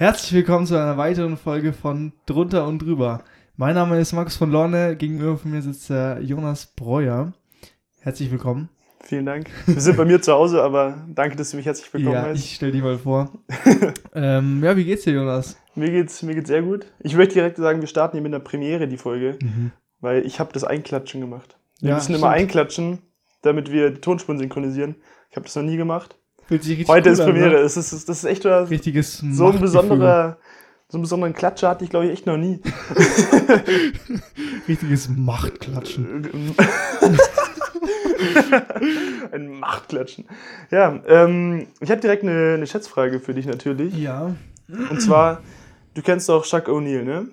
Herzlich willkommen zu einer weiteren Folge von Drunter und Drüber. Mein Name ist Markus von Lorne, gegenüber von mir sitzt der Jonas Breuer. Herzlich willkommen. Vielen Dank. Wir sind bei mir zu Hause, aber danke, dass du mich herzlich willkommen ja, heißt. ich stell dich mal vor. ähm, ja, wie geht's dir, Jonas? Mir geht's, mir geht's sehr gut. Ich möchte direkt sagen, wir starten hier mit einer Premiere, die Folge, weil ich habe das Einklatschen gemacht. Wir Ja, müssen immer stimmt. einklatschen, damit wir die Tonspuren synchronisieren. Ich habe das noch nie gemacht. Fühlt sich richtig Heute cool ist an, Premiere. Ne? Es ist, das ist echt so ein besonderer, so einen besonderen Klatscher hatte ich, glaube ich, echt noch nie. Richtiges Machtklatschen. ein Machtklatschen. Ja, ähm, ich habe direkt eine, eine Schätzfrage für dich natürlich. Ja. Und zwar, du kennst doch Chuck O'Neal, ne?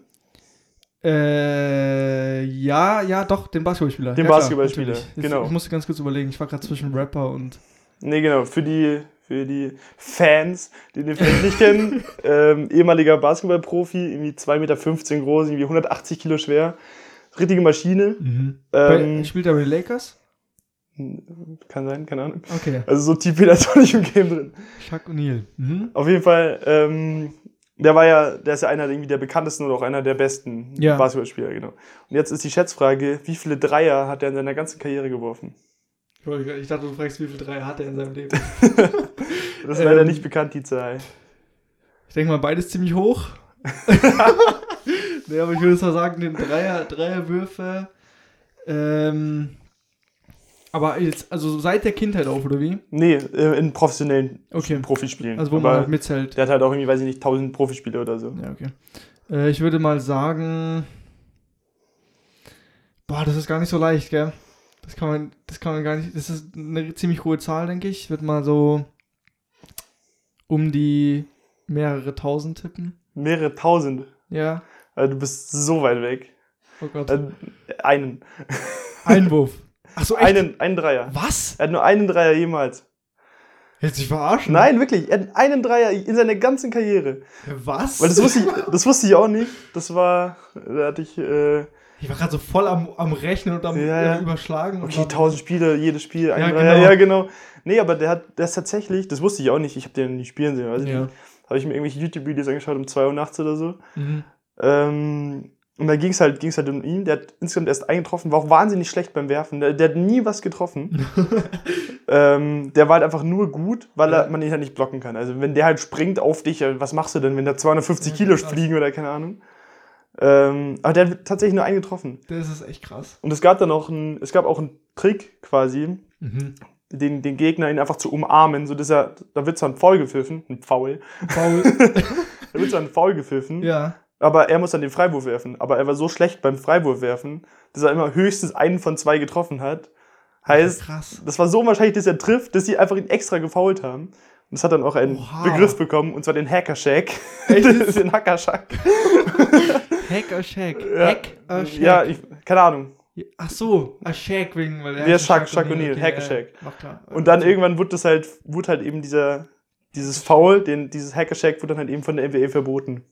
Äh, ja, ja, doch, den Basketballspieler. Den ja, Basketballspieler, genau. Ich musste ganz kurz überlegen, ich war gerade zwischen Rapper und. Nee, genau, für die, für die Fans, die den vielleicht nicht kennen, ähm, ehemaliger Basketballprofi, irgendwie 2,15 Meter groß, irgendwie 180 Kilo schwer. Richtige Maschine. Bei, Ähm, spielt er bei den Lakers? kann sein, keine Ahnung. Okay. Also so tief bin ich doch nicht im Game drin. Chuck O'Neal. Mhm. Auf jeden Fall, ähm, der war ja, der ist ja einer irgendwie der bekanntesten oder auch einer der besten Ja. Basketballspieler, genau. Und jetzt ist die Schätzfrage, wie viele Dreier hat er in seiner ganzen Karriere geworfen? Ich dachte, du fragst, wie viel drei hat er in seinem Leben? Das ist leider Ähm, nicht bekannt, die Zahl. Ich denke mal, beides ziemlich hoch. nee, aber ich würde es mal sagen, den Dreier, Dreierwürfe. Ähm, aber jetzt, also seit der Kindheit auf, oder wie? Nee, äh, in professionellen Okay. Profispielen. Also wo Aber man halt mitzählt. der hat halt auch irgendwie, weiß ich nicht, 1000 Profispiele oder so. Ja, okay. Äh, ich würde mal sagen. Boah, das ist gar nicht so leicht, gell? Das kann man, das kann man gar nicht. Das ist eine ziemlich hohe Zahl, denke ich. Ich würde mal so um die mehrere tausend tippen. Mehrere tausend. Ja. Also du bist so weit weg. Oh Gott. Äh, einen. Einwurf. Ach so, echt? Einen, einen Dreier. Was? Er hat nur einen Dreier jemals. Jetzt dich verarschen? Nein, wirklich. Er hat einen Dreier in seiner ganzen Karriere. Was? Weil das wusste ich, das wusste ich auch nicht. Das war, da hatte ich, äh, ich war gerade so voll am, am Rechnen und am Ja, Überschlagen. okay, 1000 Spiele, jedes Spiel, Ja, genau. Ja, genau. Nee, aber der hat, der ist tatsächlich, das wusste ich auch nicht. Ich habe den nicht spielen sehen, ich Ja. Habe ich mir irgendwelche YouTube-Videos angeschaut um 2 Uhr nachts oder so. Mhm. Ähm, und da ging es halt, ging's halt um ihn. Der hat insgesamt erst eingetroffen, war auch wahnsinnig schlecht beim Werfen. Der, der hat nie was getroffen. ähm, der war halt einfach nur gut, weil er, man ihn halt nicht blocken kann. Also wenn der halt springt auf dich, äh, was machst du denn, wenn da 250 Ja, Kilo fliegen oder keine Ahnung. Ähm, aber der hat tatsächlich nur einen getroffen. Das ist echt krass. Und es gab dann auch einen, es gab auch einen Trick quasi, Mhm. den, den Gegner ihn einfach zu umarmen, so dass er, da wird zwar ein Foul gepfiffen, ein Foul, Faul. da wird zwar ein Foul gepfiffen, ja. aber er muss dann den Freiwurf werfen. Aber er war so schlecht beim Freiwurf werfen, dass er immer höchstens einen von zwei getroffen hat. Heißt, krass. das war so wahrscheinlich, dass er trifft, dass sie einfach ihn extra gefault haben. Und das hat dann auch einen Oha. Begriff bekommen, und zwar den Hacker-Shack. Den Hacker-Shack. Hack a Shack. Ja. Hack Shack. Ja, ich, keine Ahnung. Ach so, a Shack wegen, weil er Ja, heißt Shaq- Shaq O'Neal. O'Neal, Hack a ja, Shack. Mach klar. Und dann irgendwann wurde das halt, wurde halt eben dieser, dieses Foul, den, dieses Hacker-Shack wurde dann halt eben von der NBA verboten.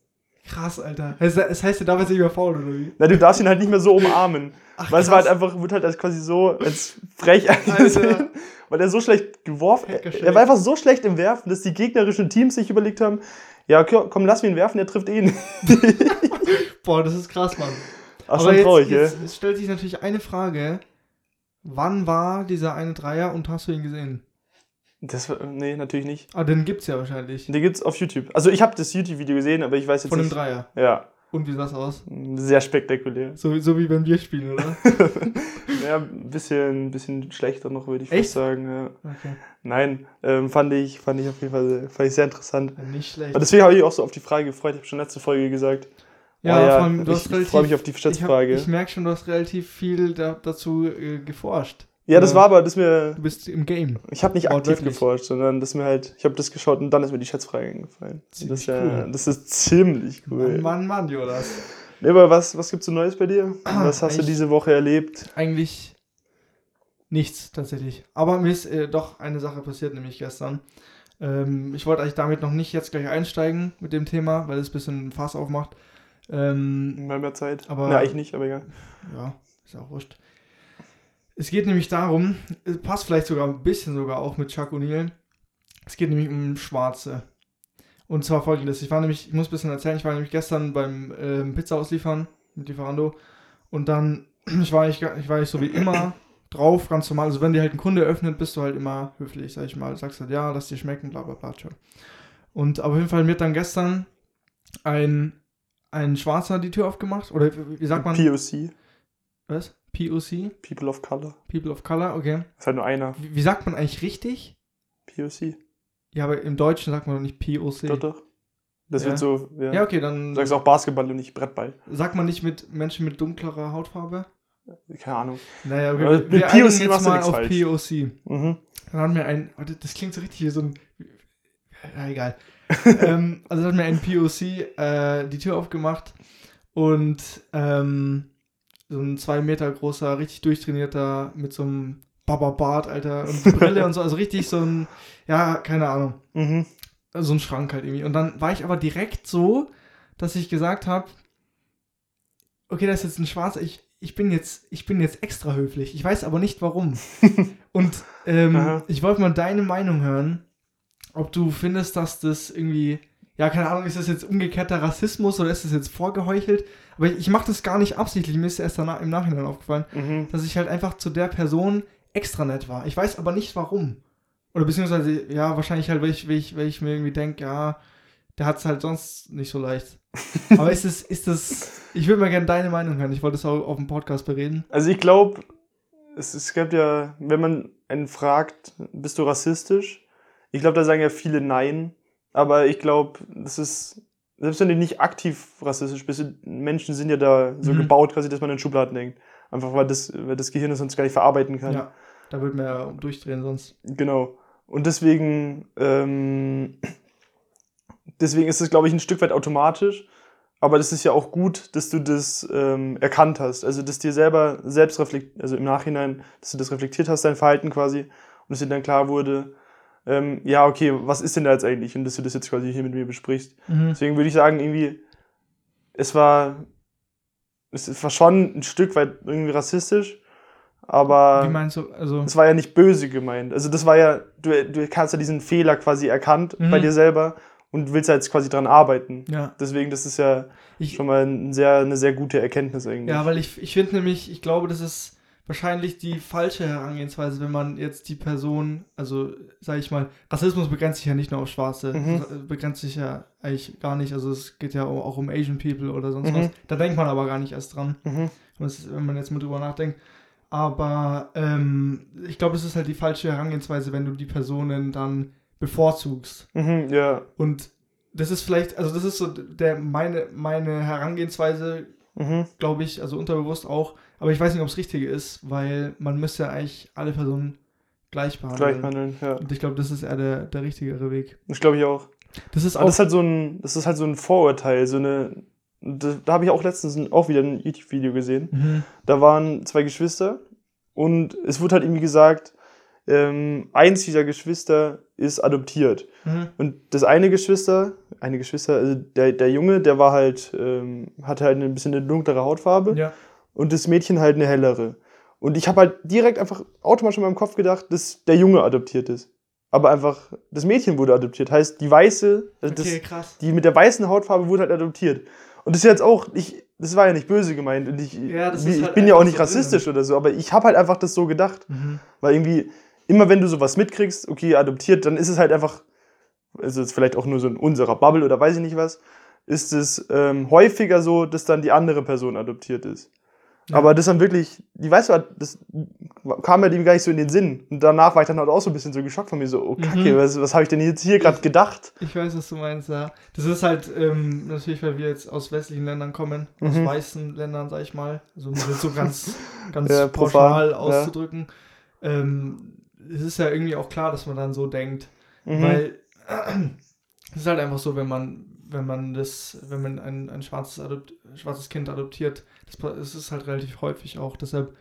Krass, Alter. Es das heißt, darf jetzt nicht mehr faul, oder wie? Na, du darfst ihn halt nicht mehr so umarmen. Ach, weil es war halt krass. einfach, wird halt als quasi so als frech angesehen, weil er so schlecht geworfen. Er war einfach so schlecht im Werfen, dass die gegnerischen Teams sich überlegt haben, ja, komm, lass ihn werfen, der trifft eh nicht. Boah, das ist krass, Mann. Ach, schon traurig, jetzt, jetzt stellt sich natürlich eine Frage. Wann war dieser eine Dreier und hast du ihn gesehen? Das, nee, natürlich nicht. Ah, den gibt's ja wahrscheinlich. Den gibt's auf YouTube. Also ich habe das YouTube-Video gesehen, aber ich weiß jetzt Von dem nicht. Dreier. Ja, Und wie sah das aus? sehr spektakulär. So, so wie beim Bierspielen, oder? Ja, ein bisschen, bisschen schlechter noch, würde ich Echt? fast sagen. Ja. Okay. Nein, ähm, fand, ich, fand ich auf jeden Fall sehr, fand ich sehr interessant. Ja, nicht schlecht. Aber deswegen habe ich auch so auf die Frage gefreut. Ich habe schon letzte Folge gesagt. Ja, Oh vor allem, du ich, hast ich relativ. freue mich auf die ich hab- Schätzfrage. Ich merke schon, du hast relativ viel da, dazu äh, geforscht. Ja, das Äh, war aber, das mir, Du bist im Game. ich habe nicht aktiv geforscht, sondern das mir halt, ich habe das geschaut und dann ist mir die Schätzfrage eingefallen. Das, ist Ziemlich ja, cool. das ist ziemlich cool. Mann, Mann, Mann, Jonas. Nee, aber was, was gibt's so Neues bei dir? Was hast du Ich- diese Woche erlebt? Eigentlich nichts tatsächlich. Aber mir ist äh, doch eine Sache passiert, nämlich gestern. Ähm, ich wollte eigentlich damit noch nicht jetzt gleich einsteigen mit dem Thema, weil es ein bisschen Fass aufmacht. Ähm, Mal mehr Zeit. Aber- ja, eigentlich nicht, aber egal. ja, ist auch wurscht. Es geht nämlich darum, es passt vielleicht sogar ein bisschen sogar auch mit Chuck O'Neal. Es geht nämlich um Schwarze. Und zwar folgendes: Ich war nämlich, ich muss ein bisschen erzählen, ich war nämlich gestern beim ähm, Pizza ausliefern mit Lieferando und dann, ich war nicht, ich war nicht so wie immer drauf, ganz normal. Also, wenn dir halt ein Kunde öffnet, bist du halt immer höflich, sag ich mal. Sagst halt, ja, lass dir schmecken, bla bla bla. Tschö. Und auf jeden Fall mir hat dann gestern ein, ein Schwarzer die Tür aufgemacht. Oder wie wie sagt man? POC, Was? POC? People of Color. People of Color, okay. Ist halt nur einer. Wie, wie sagt man eigentlich richtig? POC. Ja, aber im Deutschen sagt man doch nicht POC. Doch, doch. Das Ja. wird so, ja. Ja, okay, dann Du sagst auch Basketball und nicht Brettball. sagt man nicht mit Menschen mit dunklerer Hautfarbe. Keine Ahnung. Naja, Aber okay. mit wir POC machst du mal nichts auf falsch. POC. Mhm. Dann hat mir ein, das klingt so richtig wie so ein, ja, egal. ähm, also hat mir ein POC äh, die Tür aufgemacht und ähm, so ein zwei Meter großer, richtig durchtrainierter mit so einem Baba-Bart, Alter, und Brille und so, also richtig so ein, ja, keine Ahnung, Mhm. so ein Schrank halt irgendwie. Und dann war ich aber direkt so, dass ich gesagt habe, okay, das ist jetzt ein Schwarzer, ich, ich bin jetzt, ich bin jetzt extra höflich. Ich weiß aber nicht warum. Und ähm, ich wollte mal deine Meinung hören, ob du findest, dass das irgendwie, ja, keine Ahnung, ist das jetzt umgekehrter Rassismus oder ist das jetzt vorgeheuchelt? Aber ich, ich mache das gar nicht absichtlich, mir ist erst danach, im Nachhinein aufgefallen, Mhm. dass ich halt einfach zu der Person extra nett war. Ich weiß aber nicht warum. Oder beziehungsweise, ja, wahrscheinlich halt, weil ich, weil ich, weil ich mir irgendwie denke, ja, der hat es halt sonst nicht so leicht. aber ist das, ist das, ich würde mal gerne deine Meinung hören. Ich wollte das auch auf dem Podcast bereden. Also ich glaube, es, es gibt ja, wenn man einen fragt, bist du rassistisch? Ich glaube, da sagen ja viele Nein. Aber ich glaube, das ist, selbst wenn du nicht aktiv rassistisch bist, Menschen sind ja da so Mhm. gebaut, quasi, dass man in Schubladen denkt. Einfach weil das, weil das Gehirn das sonst gar nicht verarbeiten kann. Ja, da würde man ja durchdrehen sonst. Genau. Und deswegen, ähm, deswegen ist es, glaube ich, ein Stück weit automatisch. Aber das ist ja auch gut, dass du das ähm, erkannt hast. Also, dass dir selber selbst reflekt, also im Nachhinein, dass du das reflektiert hast, dein Verhalten quasi. Und dass dir dann klar wurde, ähm, ja, okay, was ist denn da jetzt eigentlich? Und dass du das jetzt quasi hier mit mir besprichst. Mhm. Deswegen würde ich sagen, irgendwie, es war, es war schon ein Stück weit irgendwie rassistisch. Aber. Wie meinst du, also, Das war ja nicht böse gemeint. Also das war ja, du, du hast ja diesen Fehler quasi erkannt Mhm. bei dir selber und willst jetzt quasi dran arbeiten. ja. Deswegen, das ist ja Ich, schon mal ein sehr, eine sehr gute Erkenntnis eigentlich. Ja, weil ich, ich finde nämlich, ich glaube, das ist wahrscheinlich die falsche Herangehensweise, wenn man jetzt die Person, also sage ich mal, Rassismus begrenzt sich ja nicht nur auf Schwarze, Mhm. es begrenzt sich ja eigentlich gar nicht, also es geht ja auch um Asian People oder sonst Mhm. was. Da denkt man aber gar nicht erst dran, Mhm. wenn man jetzt mal drüber nachdenkt. Aber ähm, ich glaube, es ist halt die falsche Herangehensweise, wenn du die Personen dann bevorzugst. Mhm, ja. Und das ist vielleicht, also das ist so der, meine, meine Herangehensweise, Mhm. glaube ich, also unterbewusst auch. Aber ich weiß nicht, ob es richtige ist, weil man müsste ja eigentlich alle Personen gleich behandeln. Gleich handeln, ja. Und ich glaube, das ist eher der, der richtigere Weg. Das glaube ich auch. Das ist auch. das ist halt so ein, das ist halt so ein Vorurteil, so eine. Da, da habe ich auch letztens auch wieder ein YouTube-Video gesehen. mhm. Da waren zwei Geschwister und es wurde halt irgendwie gesagt, ähm, eins dieser Geschwister ist adoptiert. Mhm. Und das eine Geschwister, eine Geschwister, also der, der Junge, der war halt, ähm, hatte halt ein bisschen eine dunklere Hautfarbe Ja. Und das Mädchen halt eine hellere. Und ich habe halt direkt einfach automatisch in meinem Kopf gedacht, dass der Junge adoptiert ist. Aber einfach, das Mädchen wurde adoptiert. Heißt, die weiße, also Okay, das, die mit der weißen Hautfarbe wurde halt adoptiert. Und das ist jetzt auch, ich, das war ja nicht böse gemeint. Und ich, Ja, ist ich halt bin ja auch nicht so drin. rassistisch oder so, aber ich habe halt einfach das so gedacht. Mhm. Weil irgendwie, immer wenn du sowas mitkriegst, okay, adoptiert, dann ist es halt einfach, also jetzt vielleicht auch nur so in unserer Bubble oder weiß ich nicht was, ist es ähm, häufiger so, dass dann die andere Person adoptiert ist. Ja. Aber das dann wirklich, die weißt du, das kam mir dem gar nicht so in den Sinn. Und danach war ich dann halt auch so ein bisschen so geschockt von mir, so, oh Kacke, Mhm. was, was habe ich denn jetzt hier gerade gedacht? Ich weiß, was du meinst, ja. Das ist halt ähm, natürlich, weil wir jetzt aus westlichen Ländern kommen, aus Mhm. weißen Ländern, sag ich mal. Also um das so ganz, ganz Ja, pauschal ja. auszudrücken. Ähm, es ist ja irgendwie auch klar, dass man dann so denkt. Mhm. Weil es ist halt einfach so, wenn man, wenn man das, wenn man ein, ein schwarzes, Adopt, schwarzes Kind adoptiert, das, ist halt relativ häufig auch. Deshalb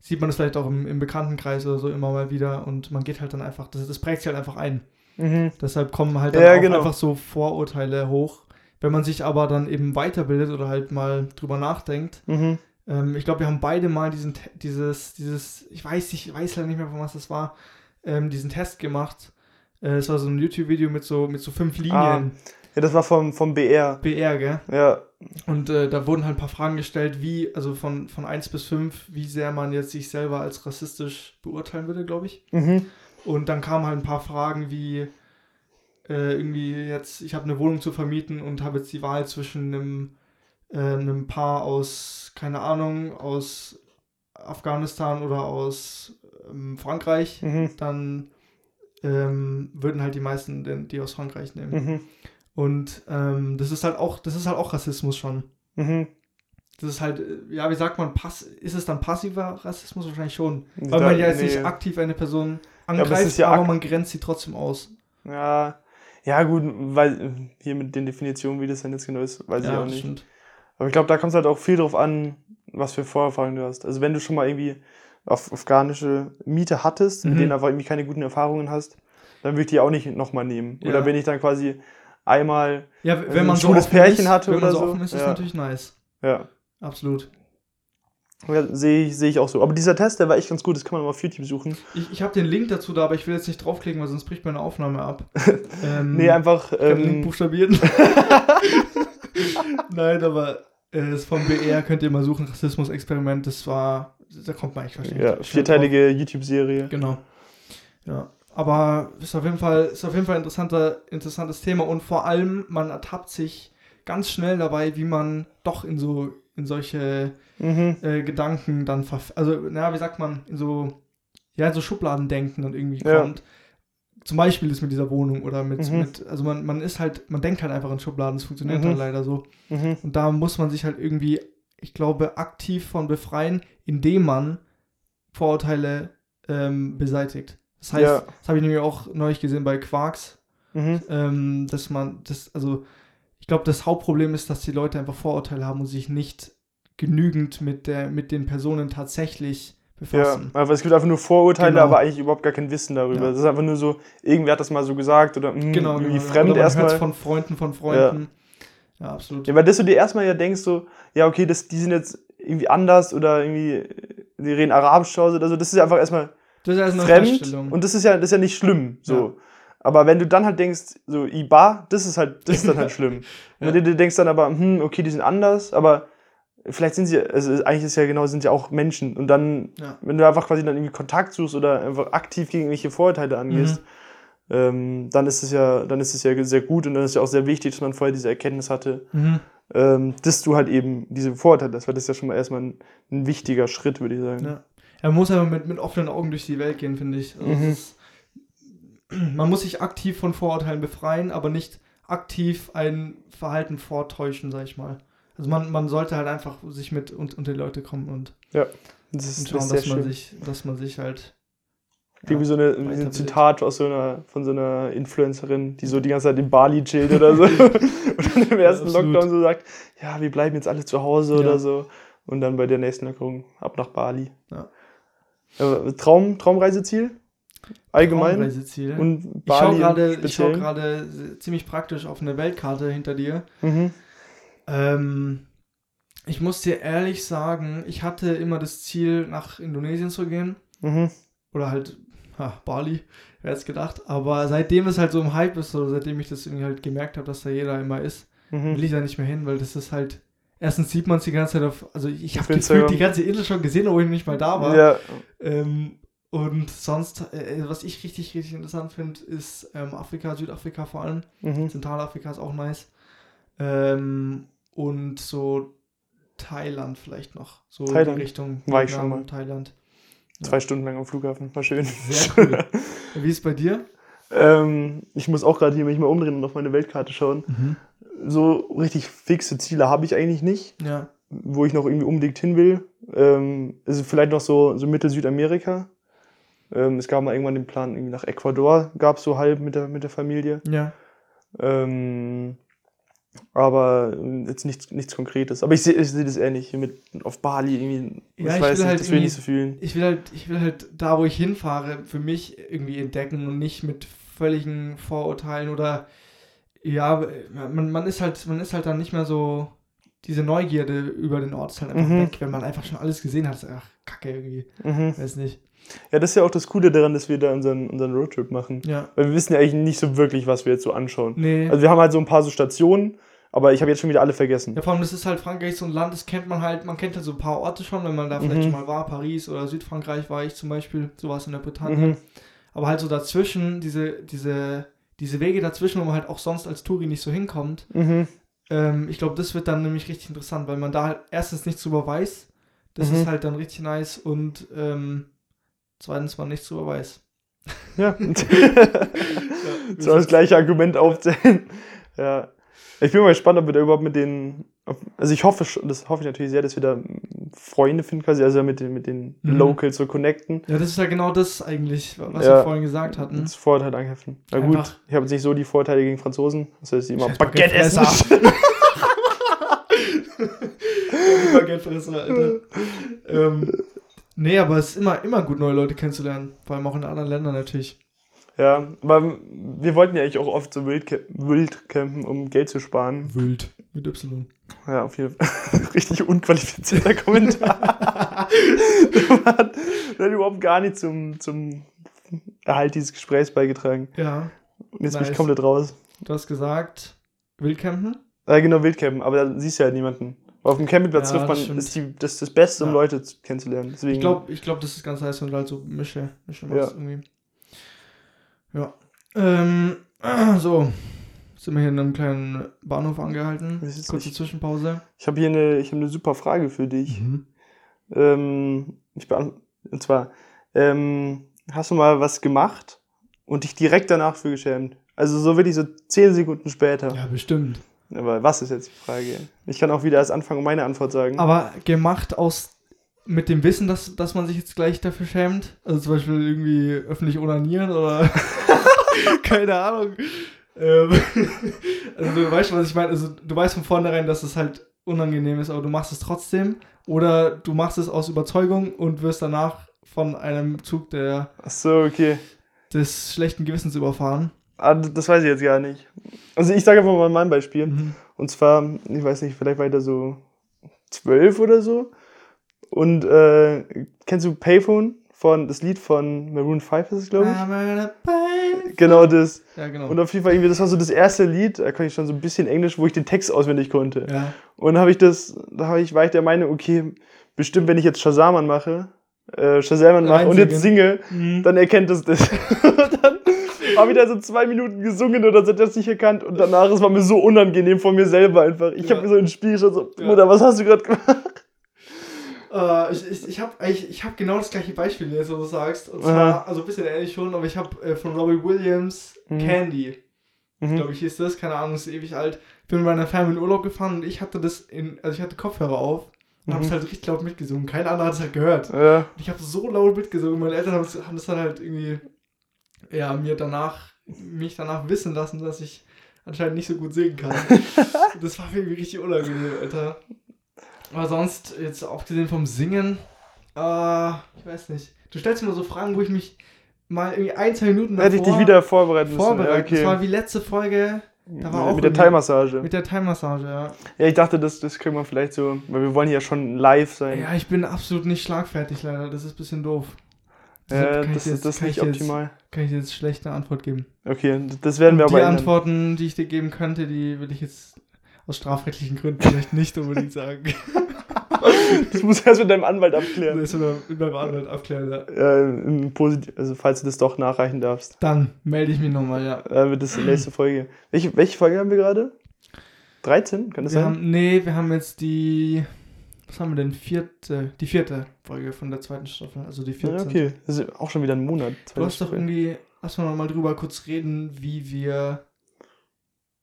sieht man das vielleicht auch im, im Bekanntenkreis oder so immer mal wieder und man geht halt dann einfach, das, das prägt sich halt einfach ein. Mhm. Deshalb kommen halt dann Ja, auch genau. einfach so Vorurteile hoch. Wenn man sich aber dann eben weiterbildet oder halt mal drüber nachdenkt, Mhm. ähm, ich glaube, wir haben beide mal diesen, dieses, dieses, ich weiß nicht, ich weiß leider nicht mehr, von was das war, ähm, diesen Test gemacht. Äh, Es war so ein YouTube-Video mit so, mit so fünf Linien. Ah, Ja, das war vom, vom BR. BR, gell? Ja. Und äh, da wurden halt ein paar Fragen gestellt, wie, also von, von 1 bis 5, wie sehr man jetzt sich selber als rassistisch beurteilen würde, glaube ich. Mhm. Und dann kamen halt ein paar Fragen wie, äh, irgendwie jetzt, ich habe eine Wohnung zu vermieten und habe jetzt die Wahl zwischen einem, äh, einem Paar aus, keine Ahnung, aus Afghanistan oder aus ähm, Frankreich, Mhm. dann ähm, würden halt die meisten den, die aus Frankreich nehmen. Mhm. Und ähm, das ist halt auch, das ist halt auch Rassismus schon. Mhm. Das ist halt, äh, ja, wie sagt man, pass ist es dann passiver Rassismus? Wahrscheinlich schon. Weil Da- man ja jetzt nee. nicht aktiv eine Person aber angreift, ja aber ak- man grenzt sie trotzdem aus. Ja. Ja, gut, weil äh, hier mit den Definitionen, wie das denn jetzt genau ist, weiß ich ja, auch das nicht. stimmt. Aber ich glaube, da kommt es halt auch viel drauf an, was für Vorerfahrungen du hast. Also wenn du schon mal irgendwie auf afghanische Miete hattest, mit Mhm. denen einfach irgendwie keine guten Erfahrungen hast, dann würde ich die auch nicht nochmal nehmen. Ja. Oder wenn ich dann quasi einmal, Ja, wenn man ein so schwules offen Pärchen ist, hatte wenn man oder so so, offen ist, ist ja. natürlich nice. ja, Absolut. ja sehe ich, sehe ich auch so. Aber dieser Test, der war echt ganz gut, das kann man mal auf YouTube suchen. Ich, ich habe den Link dazu da, aber ich will jetzt nicht draufklicken, weil sonst bricht meine Aufnahme ab. ähm, Nee, einfach, ich den Link ähm, buchstabieren. Nein, aber äh, ist vom BR könnt ihr mal suchen, Rassismus-Experiment, das war, da kommt man echt wahrscheinlich ja, vierteilige YouTube-Serie. Genau. Ja. Aber ist auf jeden Fall, ist auf jeden Fall ein interessanter, interessantes Thema und vor allem, man ertappt sich ganz schnell dabei, wie man doch in so, in solche Mhm. äh, Gedanken dann also, na, wie sagt man, in so, ja, in so Schubladendenken dann irgendwie Ja. kommt. Zum Beispiel ist mit dieser Wohnung oder mit, Mhm. mit also man, man ist halt, man denkt halt einfach in Schubladen, das funktioniert Mhm. halt leider so. Mhm. Und da muss man sich halt irgendwie, ich glaube, aktiv von befreien, indem man Vorurteile ähm, beseitigt. Das heißt, Ja. das habe ich nämlich auch neulich gesehen bei Quarks, Mhm. ähm, dass man, das, also ich glaube, das Hauptproblem ist, dass die Leute einfach Vorurteile haben und sich nicht genügend mit, der, mit den Personen tatsächlich Ja, befassen. aber es gibt einfach nur Vorurteile, Genau. aber eigentlich überhaupt gar kein Wissen darüber. Ja. Das ist einfach nur so, irgendwer hat das mal so gesagt oder mh, Genau, irgendwie genau. fremd Oder man hört's erstmal. von Freunden, von Freunden. Ja, absolut. Ja, weil das du dir erstmal ja denkst, so, ja, okay, das, die sind jetzt irgendwie anders oder irgendwie, die reden Arabisch zu Hause oder so, das ist ja einfach erstmal Das ist also fremd und das ist ja, das ist ja nicht schlimm, so. Ja. Aber wenn du dann halt denkst, so, Iba, das ist halt, das ist dann halt schlimm. Ja. Und wenn du denkst dann aber, hm, okay, die sind anders, aber vielleicht sind sie, also eigentlich ist ja genau, sind ja auch Menschen. Und dann, Ja. wenn du einfach quasi dann irgendwie Kontakt suchst oder einfach aktiv gegen irgendwelche Vorurteile angehst, Mhm. ähm, dann ist es ja, dann ist es ja sehr gut und dann ist ja auch sehr wichtig, dass man vorher diese Erkenntnis hatte, Mhm. ähm, dass du halt eben diese Vorurteile hast, weil das ist ja schon mal erstmal ein, ein wichtiger Schritt, würde ich sagen. Ja. Er muss aber mit, mit offenen Augen durch die Welt gehen, finde ich. Also Mhm. ist, man muss sich aktiv von Vorurteilen befreien, aber nicht aktiv ein Verhalten vortäuschen, sag ich mal. Also man, man sollte halt einfach sich mit und, unter die Leute kommen und, Das und ist, schauen, das dass man schön. sich, dass man sich halt. Irgendwie so eine, ein. Zitat aus so einer, von so einer Influencerin, die so die ganze Zeit in Bali chillt oder so. und dann im ersten absolut. Lockdown so sagt, ja, wir bleiben jetzt alle zu Hause Ja. oder so. Und dann bei der nächsten Lockerung ab nach Bali. Ja. Äh, Traum, Traumreiseziel? Allgemein? Traumreiseziel. Und Ich schaue Bali gerade schau ziemlich praktisch auf eine Weltkarte hinter dir. Mhm. Ähm, ich muss dir ehrlich sagen, ich hatte immer das Ziel, nach Indonesien zu gehen. Mhm. Oder halt, ha, Bali, wer hätte es gedacht. Aber seitdem es halt so im Hype ist, oder seitdem ich das irgendwie halt gemerkt habe, dass da jeder immer ist, Mhm. will ich da nicht mehr hin, weil das ist halt. Erstens sieht man es die ganze Zeit auf. Also ich, habe gefühlt die ganze Insel schon gesehen, obwohl ich nicht mal da war. Ja. Ähm, und sonst, äh, was ich richtig, richtig interessant finde, ist ähm, Afrika, Südafrika vor allem. Mhm. Zentralafrika ist auch nice. Ähm, und so Thailand vielleicht noch. So Thailand. die Richtung War ich schon mal. Thailand. Zwei Stunden lang am Flughafen. War schön. Sehr cool. Wie ist es bei dir? Ähm, ich muss auch gerade hier mich mal umdrehen und auf meine Weltkarte schauen. So richtig fixe Ziele habe ich eigentlich nicht. Ja. wo ich noch irgendwie unbedingt hin will. Ähm, also vielleicht noch so, so Mittel-Südamerika. Ähm, es gab mal irgendwann den Plan, irgendwie nach Ecuador gab es so halb mit der, mit der Familie. Ja. Ähm, aber ähm, jetzt nichts, nichts Konkretes. Aber ich sehe ich seh das ähnlich hier mit auf Bali irgendwie. Ja, ich will nicht, halt das will ich nicht so fühlen. Ich will halt, ich will halt da, wo ich hinfahre, für mich irgendwie entdecken und nicht mit völligen Vorurteilen oder ja, man, man ist halt, man ist halt dann nicht mehr so diese Neugierde über den Ort ist halt einfach Mhm. weg, wenn man einfach schon alles gesehen hat. Ach, kacke irgendwie. Mhm. Weiß nicht. Ja, das ist ja auch das Coole daran, dass wir da unseren, unseren Roadtrip machen. Ja. Weil wir wissen ja eigentlich nicht so wirklich, was wir jetzt so anschauen. Nee. Also wir haben halt so ein paar so Stationen, aber ich habe jetzt schon wieder alle vergessen. ja, vor allem, das ist halt Frankreich so ein Land, das kennt man halt, man kennt halt so ein paar Orte schon, wenn man da vielleicht Mhm. schon mal war, Paris oder Südfrankreich war ich zum Beispiel, sowas in der Bretagne. Mhm. Aber halt so dazwischen, diese, diese, diese Wege dazwischen, wo man halt auch sonst als Touri nicht so hinkommt, Mhm. ähm, ich glaube, das wird dann nämlich richtig interessant, weil man da halt erstens nichts drüber weiß, das Mhm. ist halt dann richtig nice und ähm, zweitens man nichts drüber weiß. Ja. so das gleiche Argument aufzählen. Ja. Ich bin mal gespannt, ob wir da überhaupt mit den. Also ich hoffe, schon- das hoffe ich natürlich sehr, dass wir da Freunde finden, quasi, also mit den, mit den Mhm. Locals so connecten. Ja, das ist ja genau das eigentlich, was Ja. wir vorhin gesagt hatten. Das Vorurteil angeheften. Na gut, Einfach- ich habe jetzt nicht so die Vorteile gegen Franzosen. Das heißt, die immer Baguette essen. Baguettefresser. Die Baguettefresser, Alter. ähm, nee, aber es ist immer, immer gut, neue Leute kennenzulernen. Vor allem auch in anderen Ländern natürlich. Ja, aber wir wollten ja eigentlich auch oft so wild, wild campen, um Geld zu sparen. Wild. Mit Y. Ja, auf jeden Fall. Richtig unqualifizierter Kommentar. der hat, hat überhaupt gar nicht zum, zum Erhalt dieses Gesprächs beigetragen. Ja, Und jetzt bin Nice. ich komplett raus. du hast gesagt, Wildcampen? Ah, genau, Wildcampen, aber da siehst du ja halt niemanden. Auf dem Campingplatz Ja, trifft man, stimmt. ist die, das das Beste, um Ja. Leute zu- kennenzulernen. Deswegen, Ich glaube, ich glaub, das ist ganz heiß, wenn du halt so mische, mische Ja. machst irgendwie. Ja. Ähm, so. Sind wir hier in einem kleinen Bahnhof angehalten. Kurze nicht- Zwischenpause. ich habe hier eine, ich hab eine super Frage für dich. Ähm, ich und zwar, ähm, hast du mal was gemacht und dich direkt danach für geschämt? Also so wirklich so zehn Sekunden später. Ja, bestimmt. Aber was ist jetzt die Frage? Ich kann auch wieder erst anfangen und meine Antwort sagen. Aber gemacht aus mit dem Wissen, dass, dass man sich jetzt gleich dafür schämt. Also zum Beispiel irgendwie öffentlich onanieren oder keine Ahnung. Ähm, also du weißt, was ich meine. Also du weißt von vornherein, dass es halt unangenehm ist, aber du machst es trotzdem. Oder du machst es aus Überzeugung und wirst danach von einem Zug der, Ach so, okay. des schlechten Gewissens überfahren. Ah, das weiß ich jetzt gar nicht. Also ich sage einfach mal mein Beispiel. Mhm. Und zwar, ich weiß nicht, vielleicht war ich da so zwölf oder so. Und äh, kennst du Payphone? Von, das Lied von Maroon 5 ist es, glaube ich. Genau das. Ja, genau. Und auf jeden Fall irgendwie, das war so das erste Lied, da konnte ich schon so ein bisschen Englisch, wo ich den Text auswendig konnte. ja. Und habe ich das, da habe ich, war ich der Meinung, okay, bestimmt, wenn ich jetzt Shazam anmache, äh, Shazam anmache und jetzt singe, Mhm. dann erkennt es das. und dann habe ich da so zwei Minuten gesungen und dann hat er das nicht erkannt und danach, es war mir so unangenehm von mir selber einfach. Ich Ja. habe mir so ins Spiel geschaut, so, Ja. Mutter, was hast du gerade gemacht? Äh, ich ich, ich habe ich hab genau das gleiche Beispiel, jetzt, wo du sagst. Und zwar, also ein bisschen ähnlich schon, aber ich habe äh, von Robbie Williams Mhm. Candy, Mhm. glaube ich, hieß das, keine Ahnung, ist ewig alt. Ich bin mit meiner Family in Urlaub gefahren und ich hatte das in, also ich hatte Kopfhörer auf und habe Mhm. es halt richtig laut mitgesungen. Kein anderer hat es halt gehört. Ja. Und ich habe so laut mitgesungen. Meine Eltern haben das dann halt irgendwie, ja, mir danach, mich danach wissen lassen, dass ich anscheinend nicht so gut singen kann. das war irgendwie richtig unangenehm, Alter. Aber sonst, jetzt abgesehen vom Singen, äh, ich weiß nicht. Du stellst mir so Fragen, wo ich mich mal irgendwie ein, zwei Minuten Hätte ich dich wieder vorbereiten müssen. vorbereitet. Ja, Das war okay. wie letzte Folge da war auch mit der Thai-Massage. mit der Thai-Massage, ja. Ja, ich dachte, das, das kriegen wir vielleicht so, weil wir wollen ja schon live sein. Ja, ich bin absolut nicht schlagfertig, leider. Das ist ein bisschen doof. Äh, Deshalb das, ist das kann nicht optimal. Jetzt, kann ich dir jetzt schlecht eine Antwort geben. Okay, das werden wir die aber ändern. Antworten, die ich dir geben könnte, die will ich jetzt aus strafrechtlichen Gründen vielleicht nicht unbedingt sagen. Das muss erst mit deinem Anwalt abklären. Das oder mit meinem Anwalt abklären. Ja. Äh, Posit also falls du das doch nachreichen darfst, Dann melde ich mich nochmal, ja. äh, wird das die nächste Folge. Welche, welche Folge haben wir gerade? 13? Kann das Wir sein? haben, nee, wir haben jetzt die. Was haben wir denn? Vierte, die vierte Folge von der zweiten Staffel. Also die Ja, 14. okay. Das ist auch schon wieder ein Monat. Du hast doch irgendwie. Lass mal mal drüber kurz reden, wie wir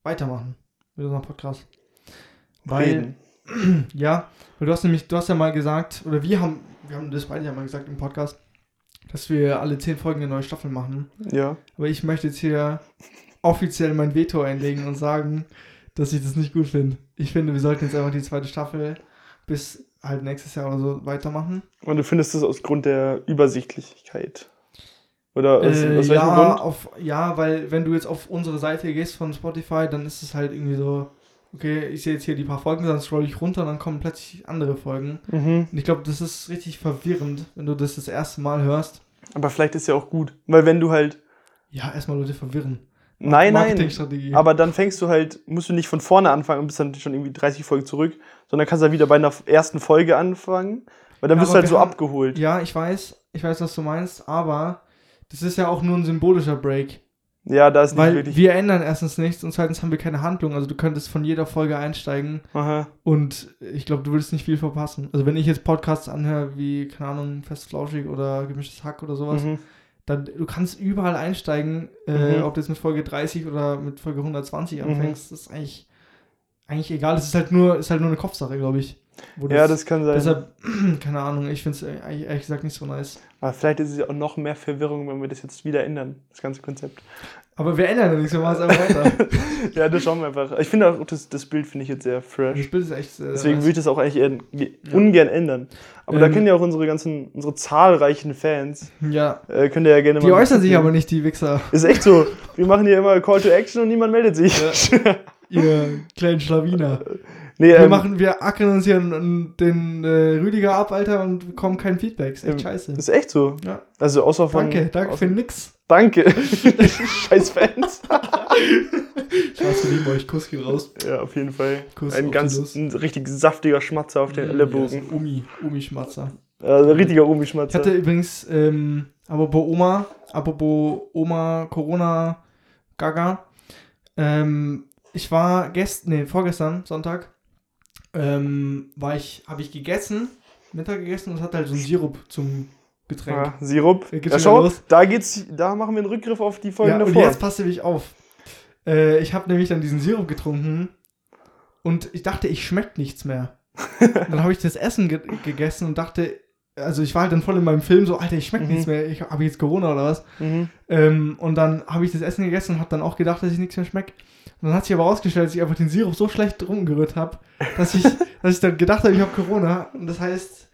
weitermachen mit unserem Podcast. Weil, Reden. ja, weil du hast nämlich, du hast ja mal gesagt, oder wir haben, wir haben das beide ja mal gesagt im Podcast, dass wir alle zehn Folgen eine neue Staffel machen. Ja. Aber ich möchte jetzt hier offiziell mein Veto einlegen und sagen, dass ich das nicht gut finde. Ich finde, wir sollten jetzt einfach die zweite Staffel bis halt nächstes Jahr oder so weitermachen. Und du findest das aus Grund der Übersichtlichkeit? Oder aus, Äh, aus welchem ja, Grund? auf, ja, weil wenn du jetzt auf unsere Seite gehst von Spotify, dann ist es halt irgendwie so okay, ich sehe jetzt hier die paar Folgen, dann scroll ich runter und dann kommen plötzlich andere Folgen. Mhm. Und ich glaube, das ist richtig verwirrend, wenn du das das erste Mal hörst. Aber vielleicht ist ja auch gut. Weil wenn du halt. Ja, erstmal Leute verwirren. Nein, nein. Aber dann fängst du halt, musst du nicht von vorne anfangen und bist dann schon irgendwie 30 Folgen zurück, sondern kannst dann wieder bei einer ersten Folge anfangen. Weil dann Ja, wirst du halt so haben- abgeholt. Ja, ich weiß, ich weiß, was du meinst, aber das ist ja auch nur ein symbolischer Break. Ja, da ist nicht Weil wirklich. wir ändern erstens nichts und zweitens haben wir keine Handlung. Also du könntest von jeder Folge einsteigen Aha. und ich glaube, du würdest nicht viel verpassen. Also wenn ich jetzt Podcasts anhöre, wie, keine Ahnung, Fest Flauschig oder Gemischtes Hack oder sowas, Mhm. Dann du kannst überall einsteigen, äh, Mhm. ob du jetzt mit Folge 30 oder mit Folge 120 Mhm. anfängst, das ist eigentlich, eigentlich egal. Es ist halt nur, ist halt nur eine Kopfsache, glaube ich. Ja, das kann sein. Deshalb, keine Ahnung, ich finde es ehrlich gesagt nicht so nice. Aber vielleicht ist es ja auch noch mehr Verwirrung, wenn wir das jetzt wieder ändern, das ganze Konzept. Aber wir ändern ja nichts, wir machen es einfach weiter. ja, das schauen wir einfach. Ich finde auch, das, das Bild finde ich jetzt sehr fresh. das Bild ist echt. Äh, Deswegen nice. würde ich das auch eigentlich eher Ja. ungern ändern. Aber da Ähm, können ja auch unsere ganzen, unsere zahlreichen Fans, Ja. äh, können ja gerne Die mal. äußern sich aber nicht, die Wichser. Ist echt so. Wir machen hier immer Call to Action und niemand meldet sich. Ihr kleinen Schlawiner. Nee, Wir ähm, machen, wir ackern uns hier den, den äh, Rüdiger ab, Alter, und bekommen kein Feedback. Ist echt Ähm, scheiße. ist echt so. Ja. Also außer von. Danke, danke für nix. Danke. Scheiß Fans. Für lieben euch, Kuss geht raus. ja, auf jeden Fall. Kuss ein ganz ein richtig saftiger Schmatzer auf den Ja, Ellenbogen. ist ein Umi, Umi-Schmatzer. Also ein richtiger Ich Omi-Schmatzer. hatte übrigens, ähm, apropos Oma, apropos Oma, Corona, Gaga. Ähm, ich war gestern, nee, vorgestern, Sonntag, ähm, war ich, habe ich gegessen, Mittag gegessen und hatte halt so einen Sirup zum Getränk. Ja, Sirup. Ja, geht's Ja, schau, da geht's, da machen wir einen Rückgriff auf die Folgen Ja, und davor. jetzt passt nämlich auf. Äh, ich habe nämlich dann diesen Sirup getrunken und ich dachte, ich schmeckt nichts mehr. Und dann habe ich das Essen ge gegessen und dachte, also ich war halt dann voll in meinem Film so, Alter, ich schmeckt Mhm. nichts mehr, ich habe jetzt Corona oder was. Mhm. Ähm, und dann habe ich das Essen gegessen und habe dann auch gedacht, dass ich nichts mehr schmeckt. Und dann hat sich aber rausgestellt, dass ich einfach den Sirup so schlecht rumgerührt habe, dass ich, dass ich dann gedacht habe, ich habe Corona. Und das heißt,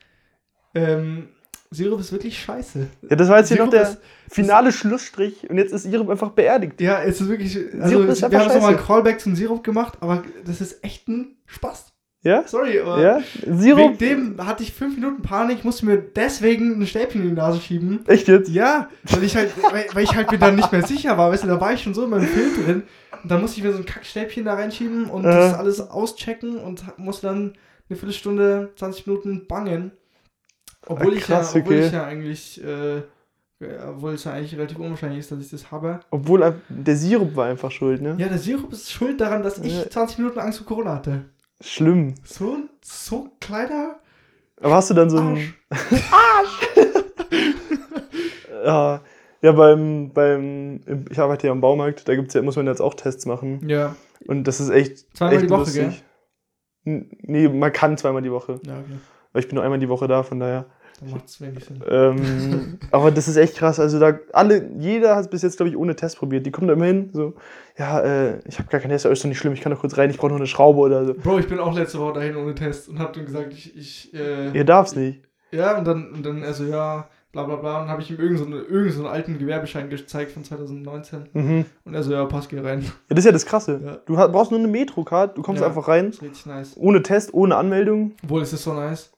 ähm, Sirup ist wirklich scheiße. Ja, das war jetzt hier noch der ist- finale Schlussstrich und jetzt ist Sirup einfach beerdigt. Ja, es ist wirklich. Also, Sirup ist wir haben so mal einen scheiße. Callback zum Sirup gemacht, aber das ist echt ein Spaß. Ja? Sorry, aber Ja? wegen Sirup? dem hatte ich fünf Minuten Panik, musste mir deswegen ein Stäbchen in die Nase schieben. Echt jetzt? Ja, weil ich halt, weil, weil ich halt mir dann nicht mehr sicher war, weißt du, da war ich schon so in meinem Film drin. Und dann musste ich mir so ein Kackstäbchen da reinschieben und Äh. das alles auschecken und musste dann eine Viertelstunde, 20 Minuten bangen. Obwohl, Ah, ich, krass, ja, obwohl okay. ich ja eigentlich, äh, obwohl es ja eigentlich relativ unwahrscheinlich ist, dass ich das habe. Obwohl ein- der Sirup war einfach schuld, ne? Ja, der Sirup ist schuld daran, dass ich Ja. 20 Minuten Angst vor Corona hatte. Schlimm. So, so kleiner Aber hast du dann so ein. Arsch. Ja, ja beim, beim. Ich arbeite ja am Baumarkt, da gibt's ja, muss man jetzt auch Tests machen. Ja, Und das ist echt. zweimal echt die Woche, lustig. N- Nee, man kann zweimal die Woche. gell? Ja, okay. Weil ich bin nur einmal die Woche da, von daher. Dann macht es wenig Sinn. Ähm, aber das ist echt krass. Also da alle, jeder hat es bis jetzt, glaube ich, ohne Test probiert. Die kommen da immer hin, so, ja, äh, ich habe gar keinen Test, aber ist doch nicht schlimm, ich kann doch kurz rein, ich brauche noch eine Schraube oder so. Bro, ich bin auch letzte Woche dahin ohne Test und hab dann gesagt, ich, ich äh, Ihr darf's nicht. ja, und dann, und dann, also ja, bla bla bla, und dann habe ich ihm irgendeinen so, irgend so einen alten Gewerbeschein gezeigt von 2019 Mhm. und er so, ja, passt, geh rein. Ja, das ist ja das Krasse. Ja. Du brauchst nur eine Metrocard, du kommst Ja. einfach rein, Das ist richtig nice. ohne Test, ohne Anmeldung. Obwohl, es ist so nice.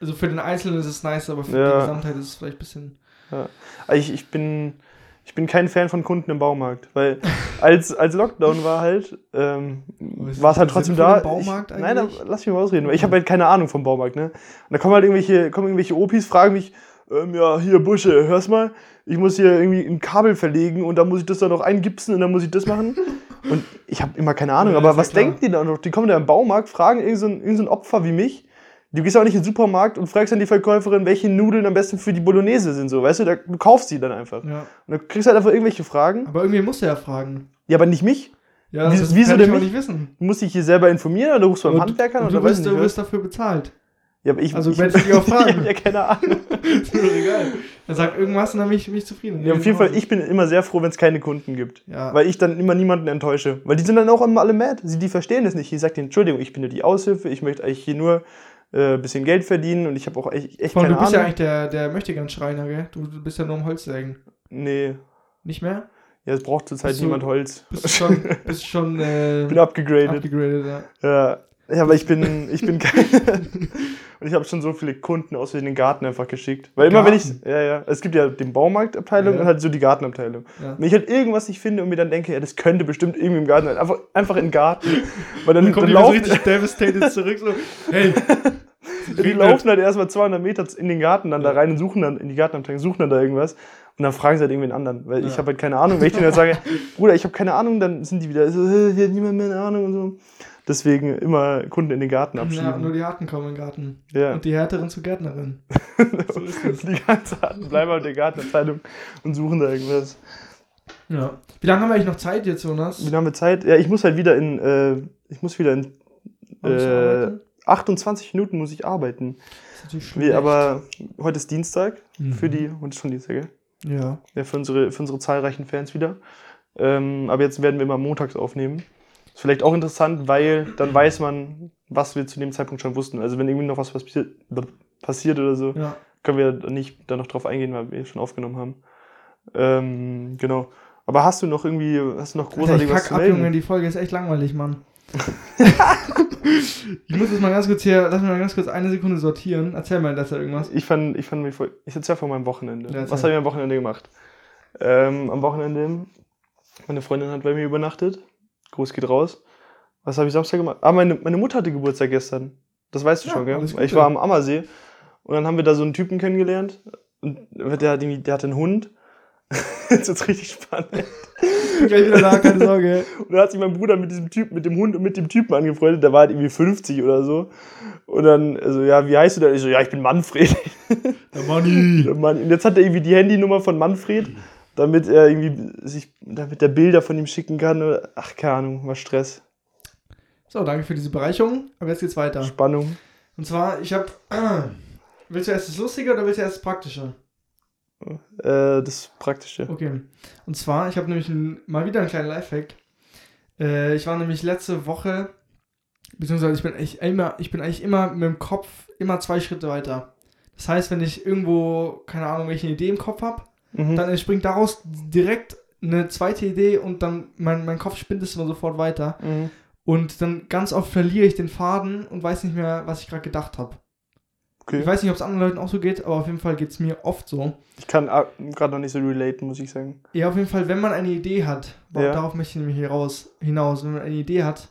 Also für den Einzelnen ist es nice, aber für Ja. die Gesamtheit ist es vielleicht ein bisschen. Aber Ich, ich, bin, ich bin kein Fan von Kunden im Baumarkt, weil als, als Lockdown war halt, ähm, war es halt trotzdem da. Baumarkt ich, nein, eigentlich? aber lass mich mal ausreden, weil ich habe halt keine Ahnung vom Baumarkt, ne? Und da kommen halt irgendwelche, kommen irgendwelche Opis, fragen mich, ähm, ja, hier, Busche, hörst mal, ich muss hier irgendwie ein Kabel verlegen und dann muss ich das dann noch eingipsen und dann muss ich das machen. Und ich habe immer keine Ahnung, Ja, aber ja was klar. denken die da noch? Die kommen da im Baumarkt, fragen irgend so irgend so ein Opfer wie mich. Du gehst auch nicht in den Supermarkt und fragst dann die Verkäuferin, welche Nudeln am besten für die Bolognese sind, so, weißt du, da, du kaufst die dann einfach. Ja. Und du kriegst halt einfach irgendwelche Fragen. Aber irgendwie musst du ja fragen. Ja, aber nicht mich. Ja, Wie- das wieso kann denn ich mich? nicht wissen. Du musst dich hier selber informieren oder rufst du beim Und- Handwerker an oder du wirst, nicht du wirst dafür bezahlt. Ja, aber ich, Also ich, werde ich dich auch fragen. ja keine Ahnung. ist mir doch egal. Er sagt irgendwas und dann bin ich, bin ich zufrieden. Ja, auf jeden Fall, ich bin immer sehr froh, wenn es keine Kunden gibt. Ja. Weil ich dann immer niemanden enttäusche. Weil die sind dann auch immer alle mad. Sie, die verstehen das nicht. Ich sag denen, Entschuldigung, ich bin nur die Aushilfe, ich möchte eigentlich hier nur äh, ein bisschen Geld verdienen und ich habe auch echt, echt allem, keine du bist ja Ahnung. eigentlich der, der Möchtegern-Schreiner, gell? Du, du bist ja nur am Holzsägen. nee. Nicht mehr? Ja, es braucht zurzeit Bist du- niemand Holz. Bist schon, bist schon äh, bin abgegradet. abgegradet, ja. Ja, ja, aber ich bin, ich bin kein. und ich habe schon so viele Kunden aus in den Garten einfach geschickt. Weil immer wenn ich. Garten? Ja, ja. Es gibt ja den Baumarktabteilung Ja. und halt so die Gartenabteilung. Ja. Wenn ich halt irgendwas nicht finde und mir dann denke, ja, das könnte bestimmt irgendwie im Garten sein, einfach, einfach in den Garten. Weil dann, Dann kommt dann die so laufen, richtig devastated zurück, so, hey. Die laufen halt erstmal 200 Meter in den Garten dann da rein und suchen dann in die Gartenabteilung, suchen dann da irgendwas. Und dann fragen sie halt irgendwen anderen, weil ich Ja. habe halt keine Ahnung. Wenn ich denen halt sage, Bruder, ich habe keine Ahnung, dann sind die wieder so, hier hat niemand mehr eine Ahnung und so. Deswegen immer Kunden in den Garten Ja, nur abschieben. die Harten kommen in den Garten. Ja. Und die Härteren zur Gärtnerin. So ist es. Die ganze Zeit bleiben auf der Gartenabteilung und suchen da irgendwas. Ja. Wie lange haben wir eigentlich noch Zeit jetzt, Jonas? Wie lange haben wir Zeit? Ja, ich muss halt wieder in, äh, ich muss wieder in äh? 28 Minuten muss ich arbeiten. Das ist natürlich schlecht. aber heute ist Dienstag Mhm. für die, ist schon Dienstag, gell? Ja. Ja, für unsere, für unsere zahlreichen Fans wieder. Ähm, aber jetzt werden wir immer montags aufnehmen. Ist vielleicht auch interessant, weil dann weiß man, was wir zu dem Zeitpunkt schon wussten. Also wenn irgendwie noch was passiert, passiert oder so, Ja. können wir nicht da noch drauf eingehen, weil wir schon aufgenommen haben. Ähm, genau. Aber hast du noch irgendwie, hast du noch großartig ich was zu ab, melden? Junge, die Folge ist echt langweilig, Mann. Ich muss jetzt mal ganz kurz hier, lass mich mal ganz kurz eine Sekunde sortieren. Erzähl mal das irgendwas. Ich fand, ich fand mich voll, ich erzähl von meinem Wochenende. Ja, was habe ich am Wochenende gemacht? Ähm, am Wochenende, meine Freundin hat bei mir übernachtet. Gruß geht raus. Was habe ich Samstag gemacht? Ah, meine, meine Mutter hatte Geburtstag gestern. Das weißt du Ja, schon, gell? Weil Ich war am Ammersee und dann haben wir da so einen Typen kennengelernt. Und der hat, der hatte einen Hund. Jetzt wird's richtig spannend. Bin gleich wieder da, keine Sorge. Und dann hat sich mein Bruder mit diesem Typ, mit dem Hund und mit dem Typen angefreundet, der war halt irgendwie 50 oder so. Und dann, also, ja, wie heißt du denn? Ich so, ja, ich bin Manfred. Der Money. Der Mann. Und jetzt hat er irgendwie die Handynummer von Manfred, damit er irgendwie sich, damit er Bilder von ihm schicken kann. Ach, keine Ahnung, war Stress, So, danke für diese Bereicherung. Aber jetzt geht's weiter. Spannung. Und zwar, ich habe. willst du erst das Lustige oder willst du erst das Praktische? Äh, das Praktische. Okay. Und zwar, ich habe nämlich ein, mal wieder einen kleinen Lifehack. Äh, ich war nämlich letzte Woche, beziehungsweise ich bin, eigentlich immer, ich bin eigentlich immer mit dem Kopf immer zwei Schritte weiter. Das heißt, wenn ich irgendwo, keine Ahnung, welche Idee im Kopf habe, Mhm. dann entspringt daraus direkt eine zweite Idee und dann mein, mein Kopf spinnt es immer sofort weiter. Mhm. Und dann ganz oft verliere ich den Faden und weiß nicht mehr, was ich gerade gedacht habe. Okay. Ich weiß nicht, ob es anderen Leuten auch so geht, aber auf jeden Fall geht es mir oft so. Ich kann gerade noch nicht so relaten, muss ich sagen. Ja, auf jeden Fall, wenn man eine Idee hat, Ja. darauf möchte ich nämlich hier raus, hinaus, wenn man eine Idee hat,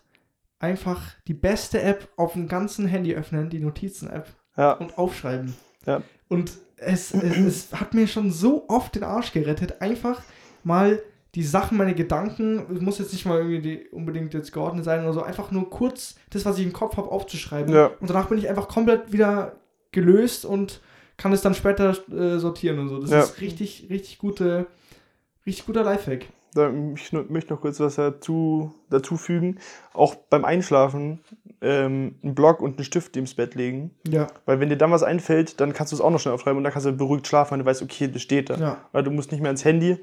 einfach die beste App auf dem ganzen Handy öffnen, die Notizen-App, Ja, und aufschreiben. Ja. Und es, es, es hat mir schon so oft den Arsch gerettet, einfach mal die Sachen, meine Gedanken, es muss jetzt nicht mal irgendwie die, unbedingt jetzt geordnet sein oder so, einfach nur kurz das, was ich im Kopf habe, aufzuschreiben. Ja. Und danach bin ich einfach komplett wieder gelöst und kann es dann später äh, sortieren und so. Das Ja. ist richtig, richtig gute, richtig guter Lifehack. da, ich möchte noch kurz was dazu, dazu fügen. Auch beim Einschlafen ähm, einen Block und einen Stift ins Bett legen. Ja, Weil wenn dir dann was einfällt, dann kannst du es auch noch schnell aufschreiben und dann kannst du beruhigt schlafen, weil du weißt, okay, das steht da. ja. Weil du musst nicht mehr ins Handy,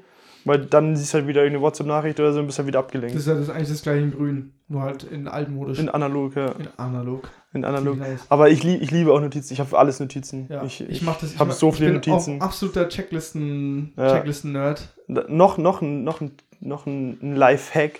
weil dann siehst du halt wieder eine WhatsApp-Nachricht oder so und bist halt wieder abgelenkt. Das ist ja das ist eigentlich das gleiche in grün, nur halt in altmodisch. in analog, ja. In analog. In analog. Aber ich, lieb, ich liebe auch Notizen. Ich habe alles Notizen. Ja, ich ich, ich, mach das. habe mach- so viele ich bin Notizen. Auch absoluter Checklisten, Ja. Checklisten-Nerd. Noch, noch, ein- noch, noch ein ein Lifehack.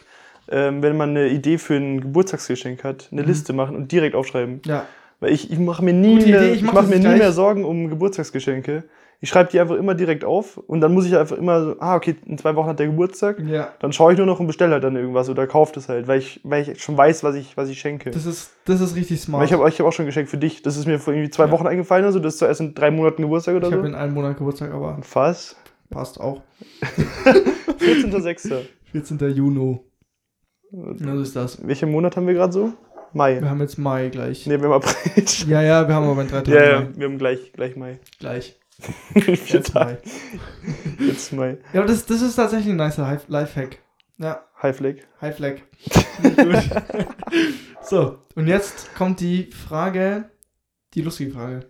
Ähm, wenn man eine Idee für ein Geburtstagsgeschenk hat, eine Mhm. Liste machen und direkt aufschreiben. Ja. Weil ich, ich mache mir nie, mehr, Idee, ich ich mach mach das mir nie mehr Sorgen um Geburtstagsgeschenke. Ich schreibe die einfach immer direkt auf und dann muss ich einfach immer so, ah, okay, in zwei Wochen hat der Geburtstag. Ja. Dann schaue ich nur noch und bestelle halt dann irgendwas oder kaufe das halt, weil ich, weil ich schon weiß, was ich, was ich schenke. Das ist, das ist richtig smart. Weil ich habe ich hab auch schon ein Geschenk für dich. Das ist mir vor irgendwie zwei Ja. Wochen eingefallen. Also das ist zuerst in drei Monaten Geburtstag oder ich so. habe in einem Monat Geburtstag, aber Was? passt auch. 14.06. 14. Juni. Ja, so ist das. Welchen Monat haben wir gerade so? Mai. Wir haben jetzt Mai gleich. Ne, wir haben April. Ja, ja, wir haben aber in drei Tagen ja, ja, wir haben gleich, gleich Mai. Gleich. Jetzt. Mai. Jetzt Mai. Ja, aber das, das ist tatsächlich ein nicer Lifehack. Ja, High Flag. High Flag. Gut. so, und jetzt kommt die Frage, die lustige Frage.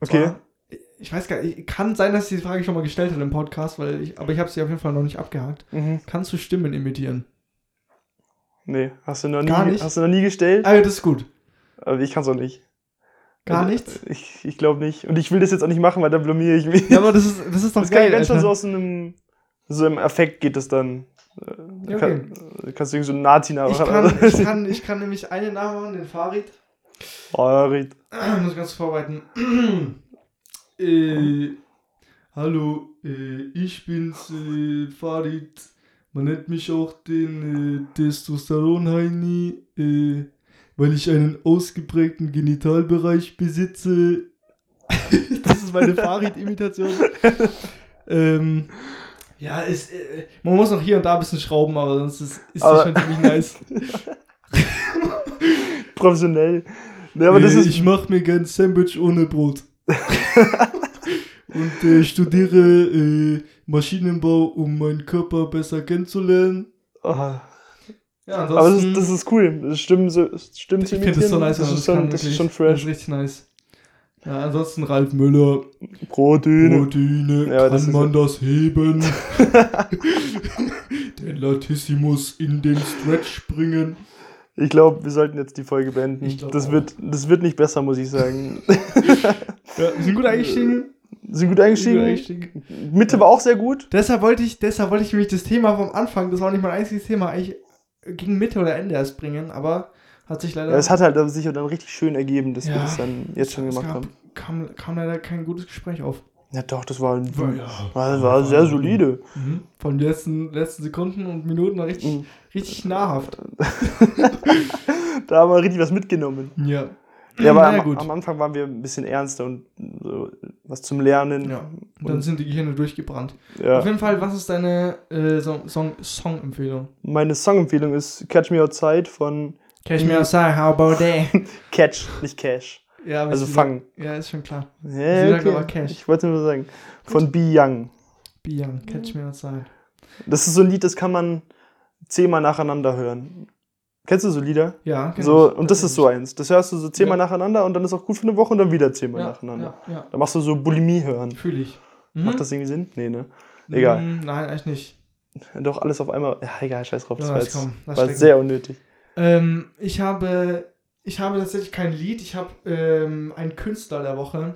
Okay. zwar, Ich weiß gar nicht, kann sein, dass ich die Frage schon mal gestellt habe im Podcast, weil ich, aber ich habe sie auf jeden Fall noch nicht abgehakt. Mhm. Kannst du Stimmen imitieren? Nee, hast du noch nie, Gar nicht? Hast du noch nie gestellt? Ah, das ist gut. Aber ich kann es auch nicht. Gar Also, nichts? Ich, ich glaube nicht. Und ich will das jetzt auch nicht machen, weil dann blamiere ich mich. Ja, aber das ist, das ist doch das kann geil. ganz schon Alter. so aus einem, so im Affekt geht es dann. Äh, Ja, kann, äh, kannst du irgend so einen Nazi Ich nachmachen? kann, ich, kann, ich kann nämlich einen nachmachen, den Farid. Farid. Ich muss ganz vorbereiten. äh, hallo, äh, ich bin's, äh, Farid. Man nennt mich auch den äh, Testosteron-Heini, äh, weil ich einen ausgeprägten Genitalbereich besitze. das ist meine Farid-Imitation. ähm, ja, ist, äh, man muss noch hier und da ein bisschen schrauben, aber sonst ist, ist Aber- das schon ziemlich nice. Professionell. Ne, aber das äh, ist. ich mache mir gern Sandwich ohne Brot. Und äh, studiere äh, Maschinenbau, um meinen Körper besser kennenzulernen. Ah. Ja, Aber das ist, das ist cool. Das stimmt, so, das stimmt ich finde das so nice, Das wenn man ist schon, das ist schon Das fresh. ist richtig nice. Ja, ansonsten Ralf Müller, Proteine. Proteine, Ja, das kann man das heben? Den Latissimus in den Stretch bringen. Ich glaube, wir sollten jetzt die Folge beenden. Glaub Das wird, das wird nicht besser, muss ich sagen. Ja, sind gut eingestiegen. Sind gut Gut eingestiegen. Mitte war auch sehr gut. Deshalb wollte ich, deshalb wollte ich nämlich das Thema vom Anfang, das war nicht mein einziges Thema, eigentlich gegen Mitte oder Ende erst bringen, aber hat sich leider. Ja, es hat halt sich dann richtig schön ergeben, dass wir Ja. das dann jetzt schon gemacht gab, haben. Kam, kam leider kein gutes Gespräch auf. Ja, doch, das war, War- ja. war, war sehr solide. Von den letzten, letzten Sekunden und Minuten war richtig, Mhm. richtig nahrhaft. Da haben wir richtig was mitgenommen. Ja. Ja, aber naja, am, gut. am Anfang waren wir ein bisschen ernster und so was zum Lernen. Ja. Und dann sind die Gehirne durchgebrannt. Ja. Auf jeden Fall, was ist deine äh, Song, Song, Song-Empfehlung? Meine Songempfehlung ist Catch Me Outside von Catch me outside, how about that? Catch, nicht Cash. Ja, Also ich- fangen. Ja, ist schon klar. Ja, sagt aber Cash. Ich wollte nur sagen. Von Be Young. Be young, catch me outside. Das ist so ein Lied, das kann man zehnmal nacheinander hören. Kennst du so Lieder? Ja, So, ich. und das ist so eins. Das hörst du so zehnmal Ja. nacheinander und dann ist auch gut für eine Woche und dann wieder zehnmal Ja, nacheinander. ja, ja. Da machst du so Bulimie hören. Fühle ich. Mhm. Macht das irgendwie Sinn? Nee, ne? Egal. Mm, Nein, eigentlich nicht. Doch alles auf einmal. Ja, egal, scheiß drauf. Das war jetzt lass war sehr unnötig. Ähm, ich habe, ich habe tatsächlich kein Lied. Ich habe ähm, einen Künstler der Woche.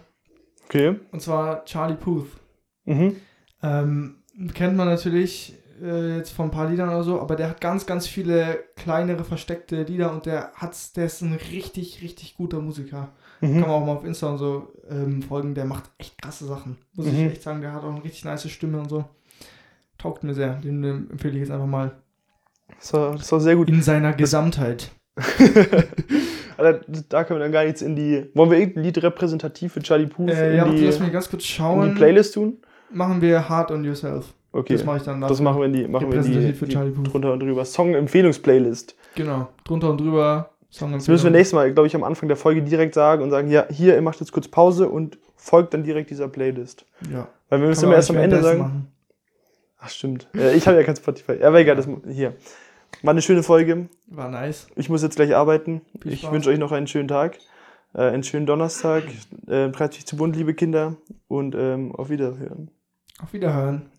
Okay. Und zwar Charlie Puth. Mhm. Ähm, kennt man natürlich äh, jetzt von ein paar Liedern oder so, aber der hat ganz, ganz viele kleinere versteckte Lieder und der hat, der ist ein richtig, richtig guter Musiker. Kann Mhm. man auch mal auf Insta und so ähm, folgen. Der macht echt krasse Sachen. Muss ich Mhm. echt sagen. Der hat auch eine richtig nice Stimme und so. Taugt mir sehr. Den, ähm, empfehle ich jetzt einfach mal. Das, war, das war sehr gut. In seiner Gesamtheit. Alter, da können wir dann gar nichts in die. Wollen wir irgendein Lied repräsentativ für Charlie Puth Äh, in, ja, die, lass mich ganz kurz in schauen. die Playlist tun? Machen wir Hard on Yourself. Okay. Das mache ich dann nach. Das machen wir in die, machen wir die, für die Charlie drunter und drüber. Song-Empfehlungsplaylist. Genau. Drunter und drüber. Song Das müssen wir nächstes Mal, glaube ich, am Anfang der Folge direkt sagen und sagen, ja, hier, ihr macht jetzt kurz Pause und folgt dann direkt dieser Playlist. Ja. Weil wir müssen immer erst am Ende sagen. machen. Ach, stimmt. Äh, ich habe ja kein Spotify. Ja, aber egal, das, hier. War eine schöne Folge. War nice. Ich muss jetzt gleich arbeiten. Viel ich wünsche euch noch einen schönen Tag, äh, einen schönen Donnerstag. Äh, treibt sich zu bunt, liebe Kinder. Und ähm, auf Wiederhören. Auf Wiederhören.